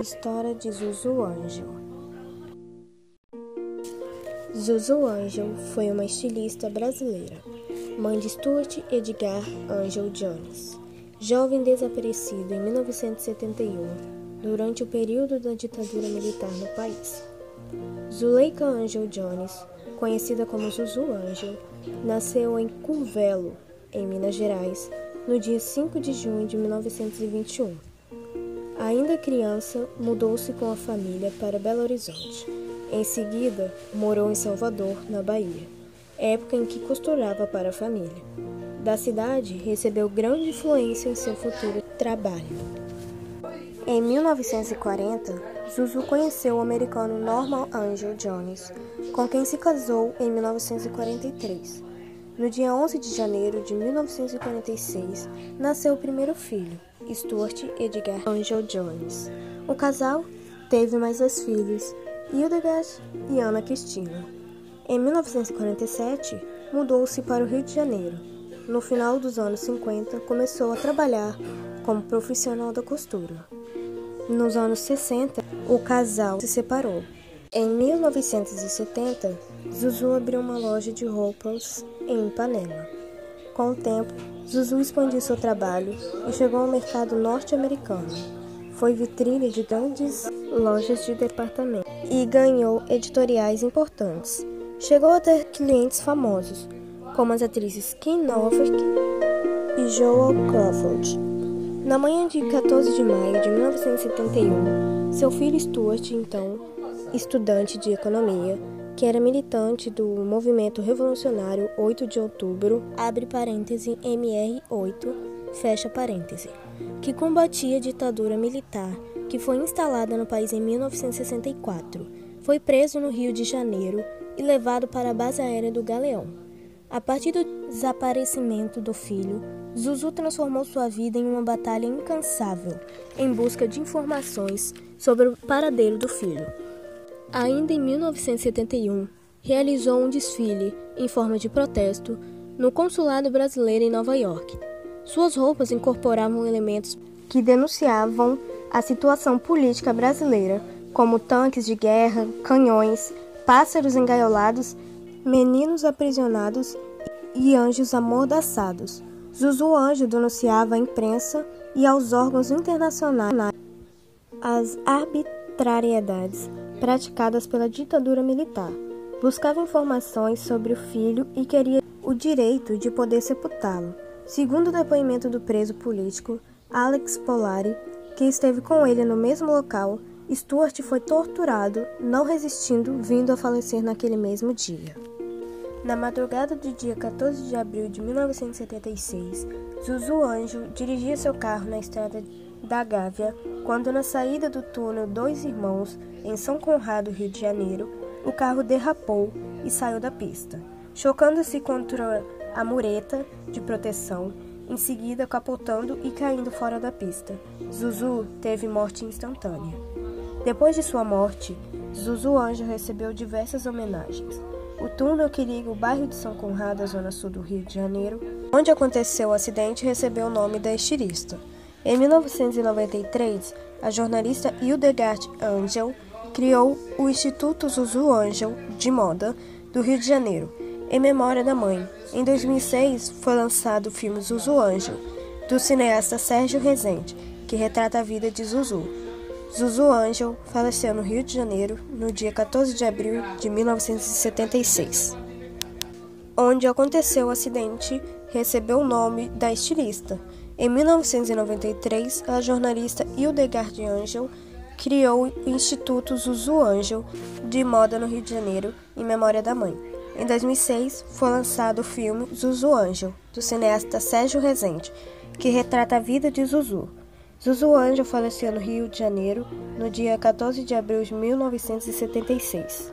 História de Zuzu Angel Zuzu Angel foi uma estilista brasileira, mãe de Stuart Edgar Angel Jones, jovem desaparecido em 1971, durante o período da ditadura militar no país. Zuleika Angel Jones, conhecida como Zuzu Angel, nasceu em Curvelo, em Minas Gerais, no dia 5 de junho de 1921. Ainda criança, mudou-se com a família para Belo Horizonte. Em seguida, morou em Salvador, na Bahia, época em que costurava para a família. Da cidade, recebeu grande influência em seu futuro trabalho. Em 1940, Zuzu conheceu o americano Norman Angel Jones, com quem se casou em 1943. No dia 11 de janeiro de 1946, nasceu o primeiro filho, Stuart Edgar Angel Jones. O casal teve mais dois filhos, Hildegard e Ana Cristina. Em 1947, mudou-se para o Rio de Janeiro. No final dos anos 50, começou a trabalhar como profissional da costura. Nos anos 60, o casal se separou. Em 1970, Zuzu abriu uma loja de roupas em Ipanema. Com o tempo, Zuzu expandiu seu trabalho e chegou ao mercado norte-americano. Foi vitrine de grandes lojas de departamento e ganhou editoriais importantes. Chegou a ter clientes famosos, como as atrizes Kim Novak e Joel Crawford. Na manhã de 14 de maio de 1971, seu filho Stuart, então estudante de economia, que era militante do movimento revolucionário 8 de outubro, abre parêntese MR8, fecha parêntese, que combatia a ditadura militar que foi instalada no país em 1964. Foi preso no Rio de Janeiro e levado para a base aérea do Galeão. A partir do desaparecimento do filho, Zuzu transformou sua vida em uma batalha incansável em busca de informações sobre o paradeiro do filho. Ainda em 1971, realizou um desfile, em forma de protesto, no consulado brasileiro em Nova York. Suas roupas incorporavam elementos que denunciavam a situação política brasileira, como tanques de guerra, canhões, pássaros engaiolados, meninos aprisionados e anjos amordaçados. Zuzu Anjo denunciava à imprensa e aos órgãos internacionais as arbitrariedades praticadas pela ditadura militar. Buscava informações sobre o filho e queria o direito de poder sepultá-lo. Segundo o depoimento do preso político Alex Polari, que esteve com ele no mesmo local, Stuart foi torturado, não resistindo, vindo a falecer naquele mesmo dia. Na madrugada do dia 14 de abril de 1976, Zuzu Anjo dirigia seu carro na estrada da Gávea quando, na saída do túnel Dois Irmãos, em São Conrado, Rio de Janeiro, o carro derrapou e saiu da pista, chocando-se contra a mureta de proteção, em seguida capotando e caindo fora da pista. Zuzu teve morte instantânea. Depois de sua morte, Zuzu Anjo recebeu diversas homenagens. O túnel que liga o bairro de São Conrado à zona sul do Rio de Janeiro, onde aconteceu o acidente, recebeu o nome da estilista. Em 1993, a jornalista Hildegard Angel criou o Instituto Zuzu Angel de Moda do Rio de Janeiro, em memória da mãe. Em 2006, foi lançado o filme Zuzu Angel, do cineasta Sérgio Rezende, que retrata a vida de Zuzu. Zuzu Angel faleceu no Rio de Janeiro no dia 14 de abril de 1976. Onde aconteceu o acidente, recebeu o nome da estilista. Em 1993, a jornalista Hildegard Angel criou o Instituto Zuzu Angel de Moda no Rio de Janeiro, em memória da mãe. Em 2006, foi lançado o filme Zuzu Angel, do cineasta Sérgio Rezende, que retrata a vida de Zuzu. Zuzu Angel faleceu no Rio de Janeiro no dia 14 de abril de 1976.